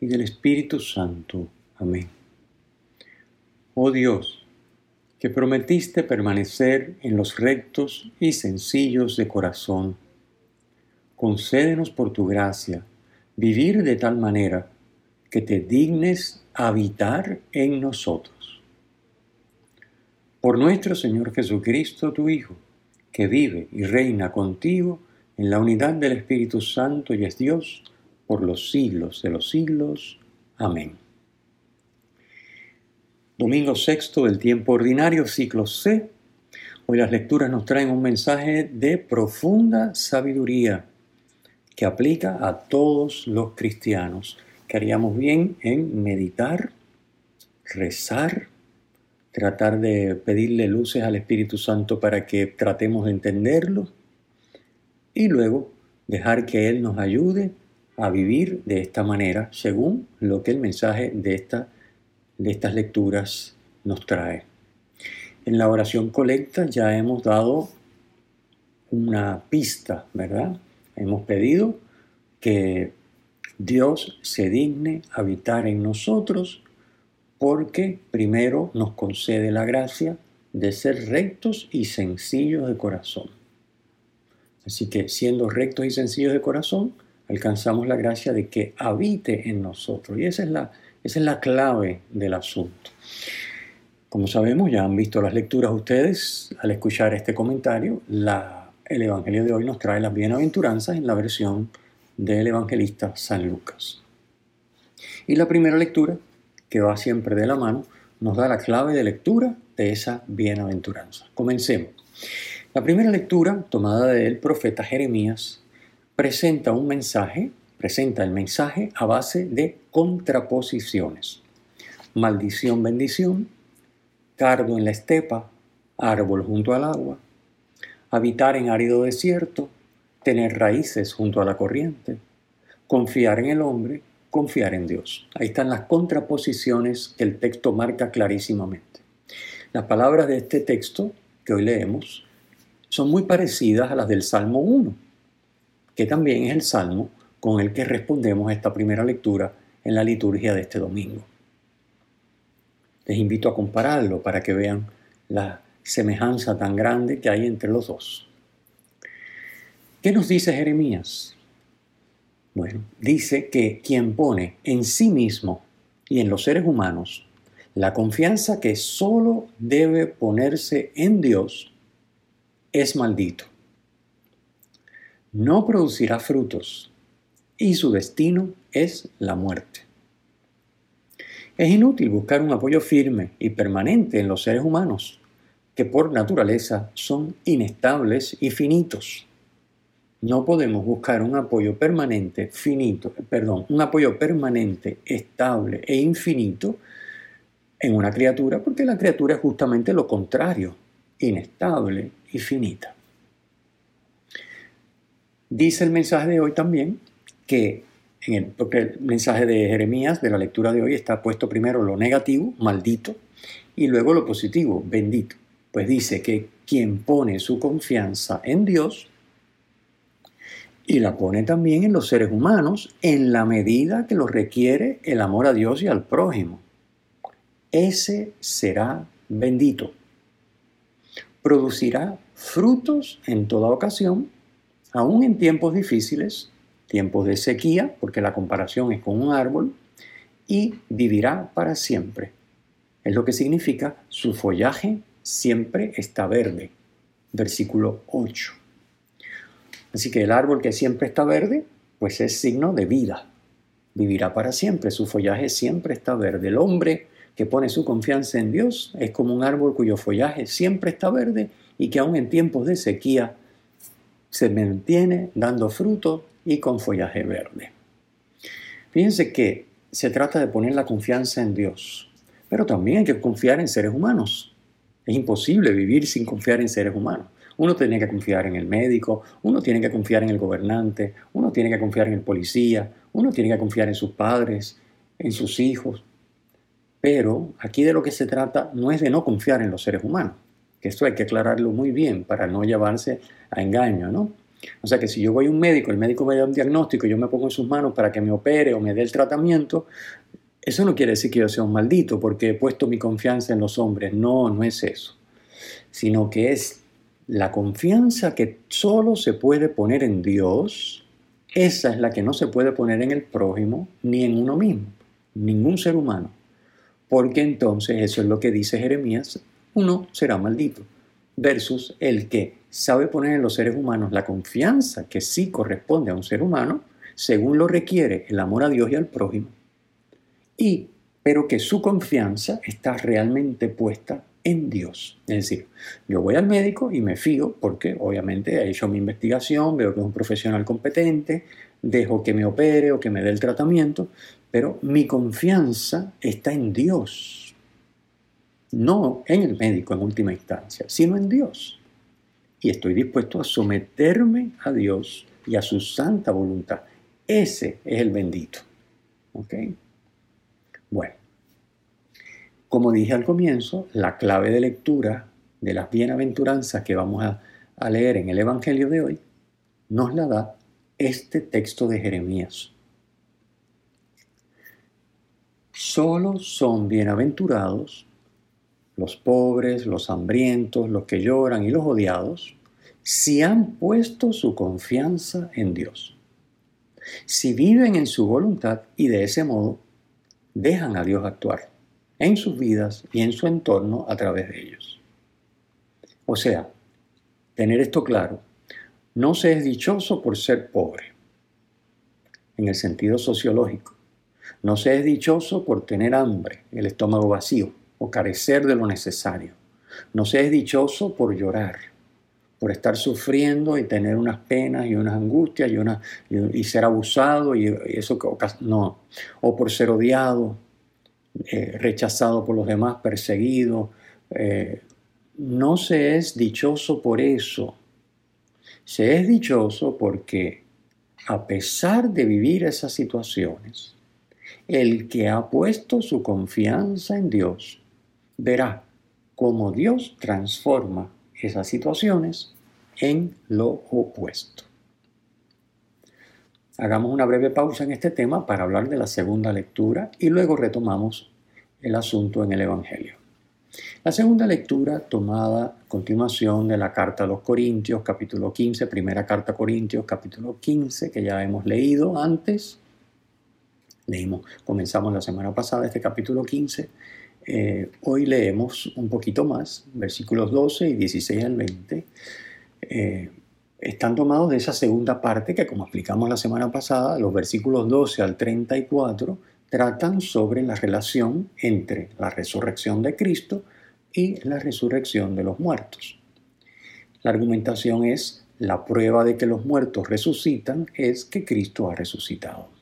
y del Espíritu Santo. Amén. Oh Dios, que prometiste permanecer en los rectos y sencillos de corazón, concédenos por tu gracia vivir de tal manera que te dignes habitar en nosotros. Por nuestro Señor Jesucristo, tu Hijo, que vive y reina contigo en la unidad del Espíritu Santo y es Dios, por los siglos de los siglos. Amén. Domingo sexto del tiempo ordinario, ciclo C. Hoy las lecturas nos traen un mensaje de profunda sabiduría que aplica a todos los cristianos. Que haríamos bien en meditar, rezar, tratar de pedirle luces al Espíritu Santo para que tratemos de entenderlo y luego dejar que Él nos ayude a vivir de esta manera según lo que el mensaje de, esta, de estas lecturas nos trae. En la oración colecta ya hemos dado una pista, ¿verdad? Hemos pedido que Dios se digne habitar en nosotros porque primero nos concede la gracia de ser rectos y sencillos de corazón. Así que siendo rectos y sencillos de corazón, alcanzamos la gracia de que habite en nosotros. Y esa es la, esa es la clave del asunto. Como sabemos, ya han visto las lecturas ustedes al escuchar este comentario, el Evangelio de hoy nos trae las bienaventuranzas en la versión del evangelista San Lucas. Y la primera lectura, que va siempre de la mano, nos da la clave de lectura de esa bienaventuranza. Comencemos. La primera lectura, tomada del profeta Jeremías, presenta un mensaje, presenta el mensaje a base de contraposiciones. Maldición, bendición, cardo en la estepa, árbol junto al agua, habitar en árido desierto, tener raíces junto a la corriente, confiar en el hombre, confiar en Dios. Ahí están las contraposiciones que el texto marca clarísimamente. Las palabras de este texto que hoy leemos son muy parecidas a las del Salmo 1 que también es el salmo con el que respondemos a esta primera lectura en la liturgia de este domingo. Les invito a compararlo para que vean la semejanza tan grande que hay entre los dos. ¿Qué nos dice Jeremías? Bueno, dice que quien pone en sí mismo y en los seres humanos la confianza que solo debe ponerse en Dios es maldito no producirá frutos y su destino es la muerte. Es inútil buscar un apoyo firme y permanente en los seres humanos, que por naturaleza son inestables y finitos. No podemos buscar un apoyo permanente, finito, perdón, un apoyo permanente, estable e infinito en una criatura, porque la criatura es justamente lo contrario, inestable y finita. Dice el mensaje de hoy también que, en el, porque el mensaje de Jeremías, de la lectura de hoy, está puesto primero lo negativo, maldito, y luego lo positivo, bendito. Pues dice que quien pone su confianza en Dios y la pone también en los seres humanos en la medida que lo requiere el amor a Dios y al prójimo. Ese será bendito. Producirá frutos en toda ocasión aún en tiempos difíciles, tiempos de sequía, porque la comparación es con un árbol, y vivirá para siempre. Es lo que significa su follaje siempre está verde. Versículo 8. Así que el árbol que siempre está verde, pues es signo de vida. Vivirá para siempre, su follaje siempre está verde. El hombre que pone su confianza en Dios es como un árbol cuyo follaje siempre está verde y que aún en tiempos de sequía se mantiene dando fruto y con follaje verde. Fíjense que se trata de poner la confianza en Dios, pero también hay que confiar en seres humanos. Es imposible vivir sin confiar en seres humanos. Uno tiene que confiar en el médico, uno tiene que confiar en el gobernante, uno tiene que confiar en el policía, uno tiene que confiar en sus padres, en sus hijos. Pero aquí de lo que se trata no es de no confiar en los seres humanos, que esto hay que aclararlo muy bien para no llevarse a engaño, ¿no? O sea que si yo voy a un médico, el médico me da un diagnóstico yo me pongo en sus manos para que me opere o me dé el tratamiento, eso no quiere decir que yo sea un maldito porque he puesto mi confianza en los hombres. No, no es eso. Sino que es la confianza que solo se puede poner en Dios, esa es la que no se puede poner en el prójimo ni en uno mismo, ningún ser humano. Porque entonces eso es lo que dice Jeremías, uno será maldito. Versus el que sabe poner en los seres humanos la confianza que sí corresponde a un ser humano, según lo requiere el amor a Dios y al prójimo, y pero que su confianza está realmente puesta en Dios. Es decir, yo voy al médico y me fío porque obviamente he hecho mi investigación, veo que es un profesional competente, dejo que me opere o que me dé el tratamiento, pero mi confianza está en Dios, no en el médico en última instancia, sino en Dios y estoy dispuesto a someterme a Dios y a su santa voluntad. Ese es el bendito. ¿Ok? Bueno, como dije al comienzo, la clave de lectura de las bienaventuranzas que vamos a, a leer en el Evangelio de hoy nos la da este texto de Jeremías. Solo son bienaventurados los pobres, los hambrientos, los que lloran y los odiados, si han puesto su confianza en Dios. Si viven en su voluntad y de ese modo dejan a Dios actuar en sus vidas y en su entorno a través de ellos. O sea, tener esto claro, no se es dichoso por ser pobre, en el sentido sociológico. No se es dichoso por tener hambre, el estómago vacío o carecer de lo necesario. No se es dichoso por llorar, por estar sufriendo y tener unas penas y unas angustias y, una, y, ser abusado y, eso no, o por ser odiado, eh, rechazado por los demás, perseguido. Eh, no se es dichoso por eso. Se es dichoso porque a pesar de vivir esas situaciones, el que ha puesto su confianza en Dios verá cómo Dios transforma esas situaciones en lo opuesto. Hagamos una breve pausa en este tema para hablar de la segunda lectura y luego retomamos el asunto en el Evangelio. La segunda lectura tomada a continuación de la carta a los Corintios, capítulo 15, primera carta a Corintios, capítulo 15, que ya hemos leído antes. Leímos, comenzamos la semana pasada este capítulo 15 eh, hoy leemos un poquito más, versículos 12 y 16 al 20. Eh, están tomados de esa segunda parte que, como explicamos la semana pasada, los versículos 12 al 34 tratan sobre la relación entre la resurrección de Cristo y la resurrección de los muertos. La argumentación es, la prueba de que los muertos resucitan es que Cristo ha resucitado.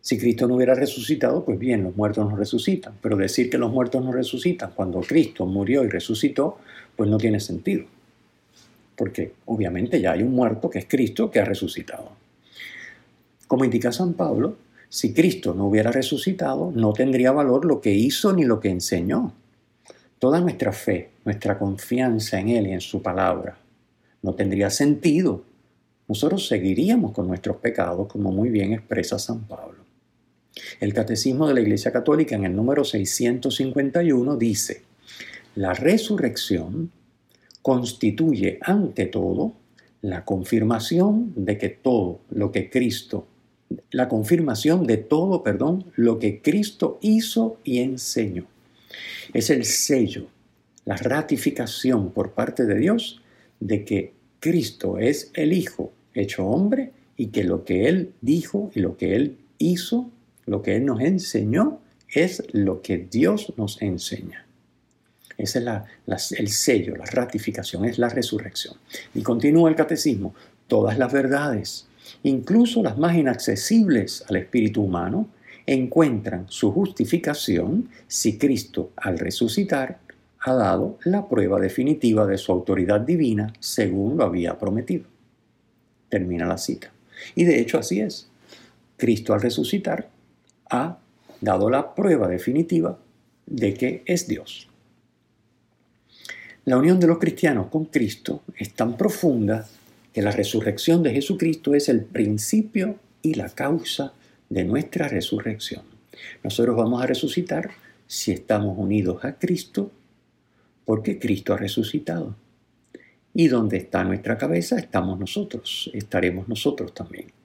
Si Cristo no hubiera resucitado, pues bien, los muertos no resucitan. Pero decir que los muertos no resucitan cuando Cristo murió y resucitó, pues no tiene sentido. Porque obviamente ya hay un muerto que es Cristo que ha resucitado. Como indica San Pablo, si Cristo no hubiera resucitado, no tendría valor lo que hizo ni lo que enseñó. Toda nuestra fe, nuestra confianza en Él y en su palabra, no tendría sentido. Nosotros seguiríamos con nuestros pecados, como muy bien expresa San Pablo. El Catecismo de la Iglesia Católica en el número 651 dice, la resurrección constituye ante todo la confirmación de que todo lo que Cristo, la confirmación de todo, perdón, lo que Cristo hizo y enseñó. Es el sello, la ratificación por parte de Dios de que Cristo es el Hijo hecho hombre y que lo que Él dijo y lo que Él hizo lo que Él nos enseñó es lo que Dios nos enseña. Ese es el sello, la ratificación, es la resurrección. Y continúa el catecismo, todas las verdades, incluso las más inaccesibles al espíritu humano, encuentran su justificación si Cristo al resucitar ha dado la prueba definitiva de su autoridad divina según lo había prometido. Termina la cita. Y de hecho así es. Cristo al resucitar ha dado la prueba definitiva de que es Dios. La unión de los cristianos con Cristo es tan profunda que la resurrección de Jesucristo es el principio y la causa de nuestra resurrección. Nosotros vamos a resucitar si estamos unidos a Cristo, porque Cristo ha resucitado. Y donde está nuestra cabeza estamos nosotros, estaremos nosotros también.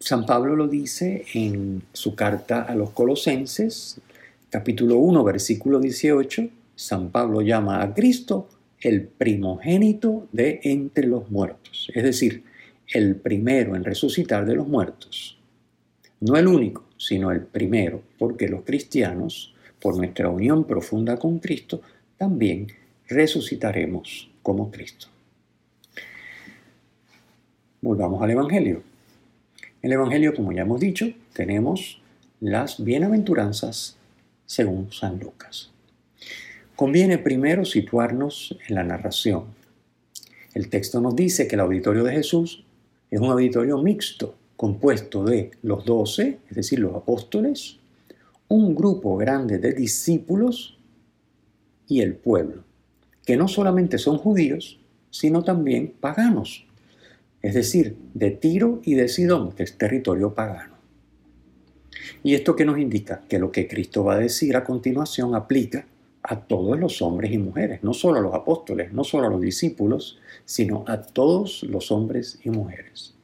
San Pablo lo dice en su carta a los Colosenses, capítulo 1, versículo 18. San Pablo llama a Cristo el primogénito de entre los muertos, es decir, el primero en resucitar de los muertos. No el único, sino el primero, porque los cristianos, por nuestra unión profunda con Cristo, también resucitaremos como Cristo. Volvamos al Evangelio. El Evangelio, como ya hemos dicho, tenemos las bienaventuranzas según San Lucas. Conviene primero situarnos en la narración. El texto nos dice que el auditorio de Jesús es un auditorio mixto, compuesto de los doce, es decir, los apóstoles, un grupo grande de discípulos y el pueblo, que no solamente son judíos, sino también paganos, es decir, de Tiro y de Sidón, que es territorio pagano. ¿Y esto qué nos indica? Que lo que Cristo va a decir a continuación aplica a todos los hombres y mujeres, no solo a los apóstoles, no solo a los discípulos, sino a todos los hombres y mujeres.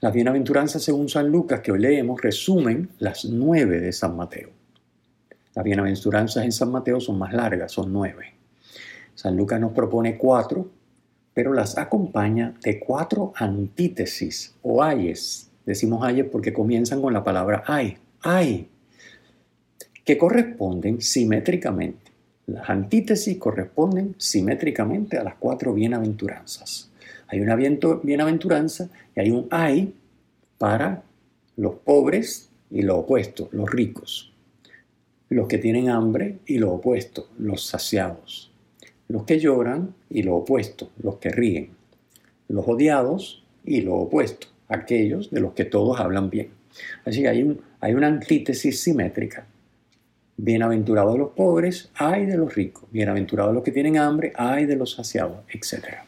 Las bienaventuranzas según San Lucas que hoy leemos resumen las nueve de San Mateo. Las bienaventuranzas en San Mateo son más largas, son nueve. San Lucas nos propone cuatro, pero las acompaña de cuatro antítesis o ayes. Decimos ayes porque comienzan con la palabra ay, ay, que corresponden simétricamente. Las antítesis corresponden simétricamente a las cuatro bienaventuranzas. Hay una bienaventuranza y hay un ay para los pobres y lo opuesto, los ricos. Los que tienen hambre y lo opuesto, los saciados. Los que lloran y lo opuesto, los que ríen. Los odiados y lo opuesto, aquellos de los que todos hablan bien. Así que hay, un, hay una antítesis simétrica Bienaventurados los pobres, ay de los ricos. Bienaventurados los que tienen hambre, ay de los saciados, etc.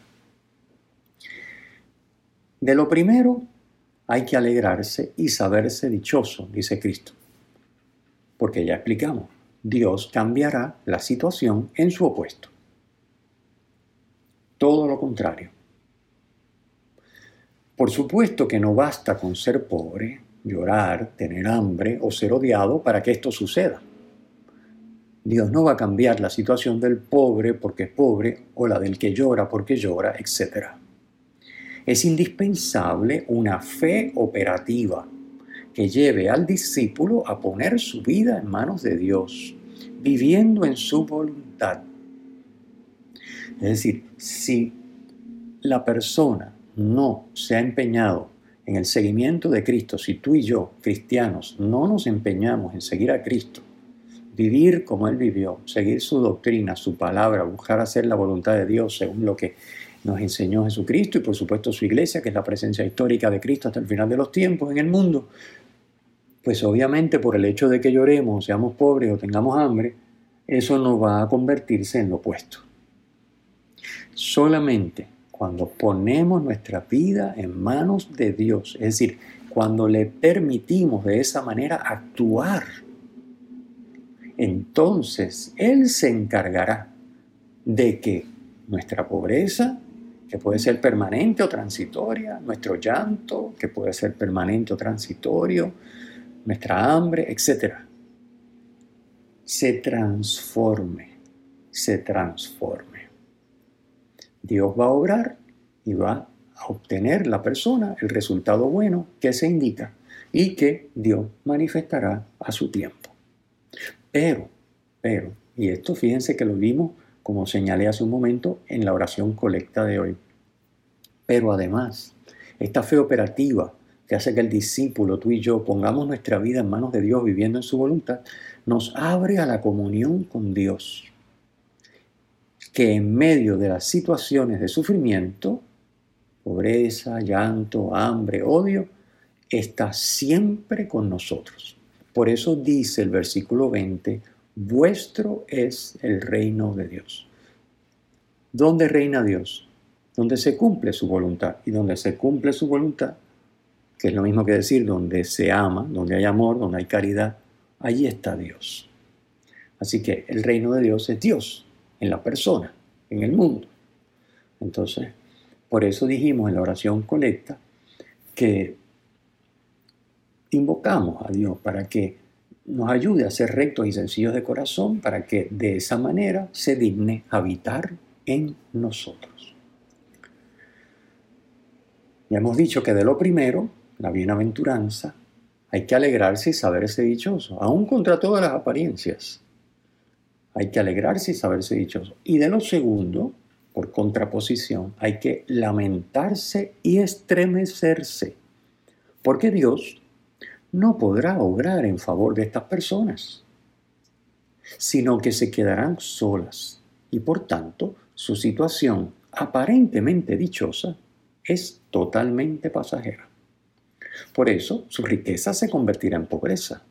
De lo primero hay que alegrarse y saberse dichoso, dice Cristo. Porque ya explicamos, Dios cambiará la situación en su opuesto. Todo lo contrario. Por supuesto que no basta con ser pobre, llorar, tener hambre o ser odiado para que esto suceda. Dios no va a cambiar la situación del pobre porque es pobre o la del que llora porque llora, etc. Es indispensable una fe operativa que lleve al discípulo a poner su vida en manos de Dios, viviendo en su voluntad. Es decir, si la persona no se ha empeñado en el seguimiento de Cristo, si tú y yo, cristianos, no nos empeñamos en seguir a Cristo, vivir como Él vivió, seguir su doctrina, su palabra, buscar hacer la voluntad de Dios según lo que nos enseñó Jesucristo y por supuesto su iglesia, que es la presencia histórica de Cristo hasta el final de los tiempos en el mundo, pues obviamente por el hecho de que lloremos, seamos pobres o tengamos hambre, eso no va a convertirse en lo opuesto. Solamente cuando ponemos nuestra vida en manos de Dios, es decir, cuando le permitimos de esa manera actuar entonces Él se encargará de que nuestra pobreza, que puede ser permanente o transitoria, nuestro llanto, que puede ser permanente o transitorio, nuestra hambre, etc., se transforme, se transforme. Dios va a obrar y va a obtener la persona el resultado bueno que se indica y que Dios manifestará a su tiempo. Pero, pero, y esto fíjense que lo vimos como señalé hace un momento en la oración colecta de hoy. Pero además, esta fe operativa que hace que el discípulo, tú y yo, pongamos nuestra vida en manos de Dios viviendo en su voluntad, nos abre a la comunión con Dios, que en medio de las situaciones de sufrimiento, pobreza, llanto, hambre, odio, está siempre con nosotros. Por eso dice el versículo 20, vuestro es el reino de Dios. ¿Dónde reina Dios? Donde se cumple su voluntad. Y donde se cumple su voluntad, que es lo mismo que decir donde se ama, donde hay amor, donde hay caridad, allí está Dios. Así que el reino de Dios es Dios, en la persona, en el mundo. Entonces, por eso dijimos en la oración colecta que invocamos a Dios para que nos ayude a ser rectos y sencillos de corazón, para que de esa manera se digne habitar en nosotros. Ya hemos dicho que de lo primero, la bienaventuranza, hay que alegrarse y saberse dichoso, aún contra todas las apariencias. Hay que alegrarse y saberse dichoso. Y de lo segundo, por contraposición, hay que lamentarse y estremecerse, porque Dios no podrá obrar en favor de estas personas, sino que se quedarán solas y por tanto su situación aparentemente dichosa es totalmente pasajera. Por eso su riqueza se convertirá en pobreza,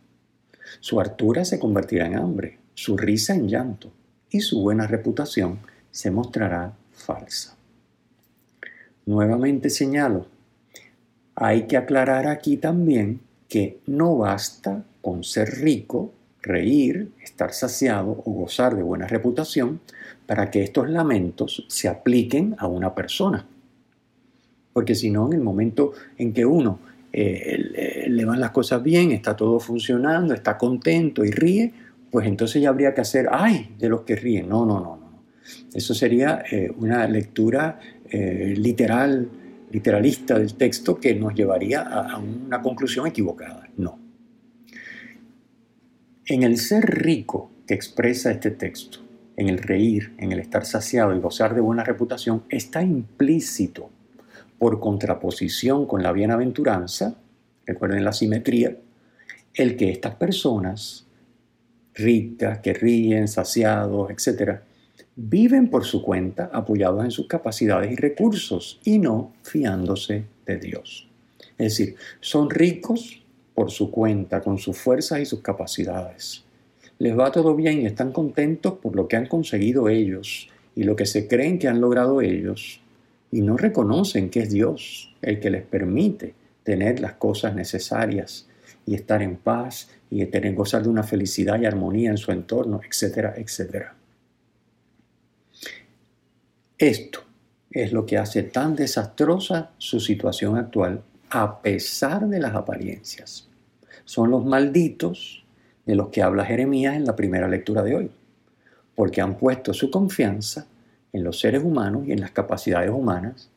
su hartura se convertirá en hambre, su risa en llanto y su buena reputación se mostrará falsa. Nuevamente señalo, hay que aclarar aquí también que no basta con ser rico, reír, estar saciado o gozar de buena reputación para que estos lamentos se apliquen a una persona. Porque si no, en el momento en que uno eh, le van las cosas bien, está todo funcionando, está contento y ríe, pues entonces ya habría que hacer, ay, de los que ríen. No, no, no, no. Eso sería eh, una lectura eh, literal literalista del texto que nos llevaría a, una conclusión equivocada. No. En el ser rico que expresa este texto, en el reír, en el estar saciado y gozar de buena reputación, está implícito, por contraposición con la bienaventuranza, recuerden la simetría, el que estas personas ricas, que ríen, saciados, etc., viven por su cuenta apoyados en sus capacidades y recursos y no fiándose de Dios. Es decir, son ricos por su cuenta, con sus fuerzas y sus capacidades. Les va todo bien y están contentos por lo que han conseguido ellos y lo que se creen que han logrado ellos y no reconocen que es Dios el que les permite tener las cosas necesarias y estar en paz y tener gozar de una felicidad y armonía en su entorno, etcétera, etcétera. Esto es lo que hace tan desastrosa su situación actual a pesar de las apariencias. Son los malditos de los que habla Jeremías en la primera lectura de hoy, porque han puesto su confianza en los seres humanos y en las capacidades humanas,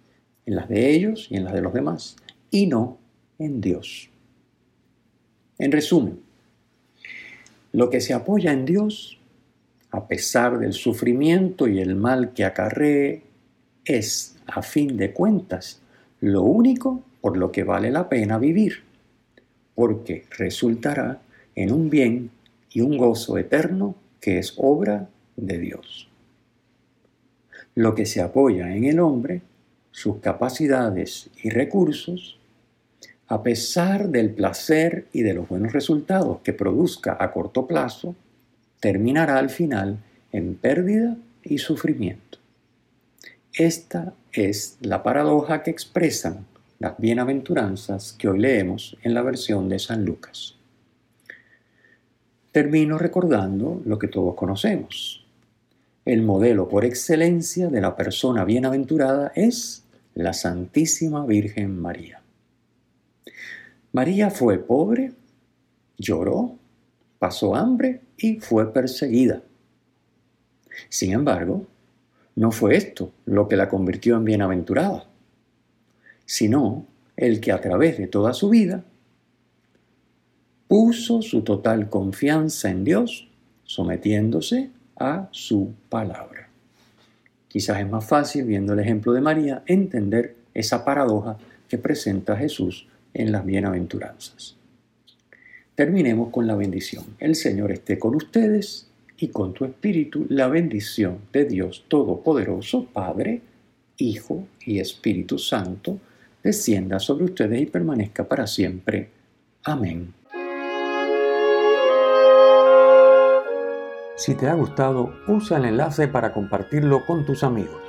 en las de ellos y en las de los demás, y no en Dios. En resumen, lo que se apoya en Dios a pesar del sufrimiento y el mal que acarree, es, a fin de cuentas, lo único por lo que vale la pena vivir, porque resultará en un bien y un gozo eterno que es obra de Dios. Lo que se apoya en el hombre, sus capacidades y recursos, a pesar del placer y de los buenos resultados que produzca a corto plazo, terminará al final en pérdida y sufrimiento. Esta es la paradoja que expresan las bienaventuranzas que hoy leemos en la versión de San Lucas. Termino recordando lo que todos conocemos. El modelo por excelencia de la persona bienaventurada es la Santísima Virgen María. María fue pobre, lloró, pasó hambre y fue perseguida. Sin embargo, no fue esto lo que la convirtió en bienaventurada, sino el que a través de toda su vida puso su total confianza en Dios, sometiéndose a su palabra. Quizás es más fácil, viendo el ejemplo de María, entender esa paradoja que presenta Jesús en las bienaventuranzas. Terminemos con la bendición. El Señor esté con ustedes y con tu espíritu la bendición de Dios Todopoderoso, Padre, Hijo y Espíritu Santo, descienda sobre ustedes y permanezca para siempre. Amén. Si te ha gustado, usa el enlace para compartirlo con tus amigos.